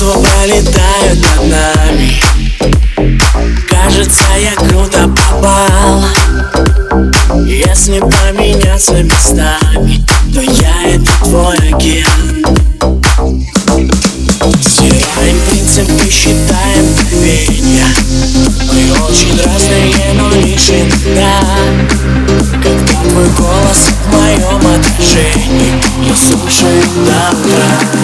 Чувства пролетают над нами. Кажется, я круто попал. Если поменяться местами То я это твой агент. Стираем принципы, считаем мгновения Мы очень разные, но лишь иногда. Когда твой голос в моем отражении. Я слушаю до утра.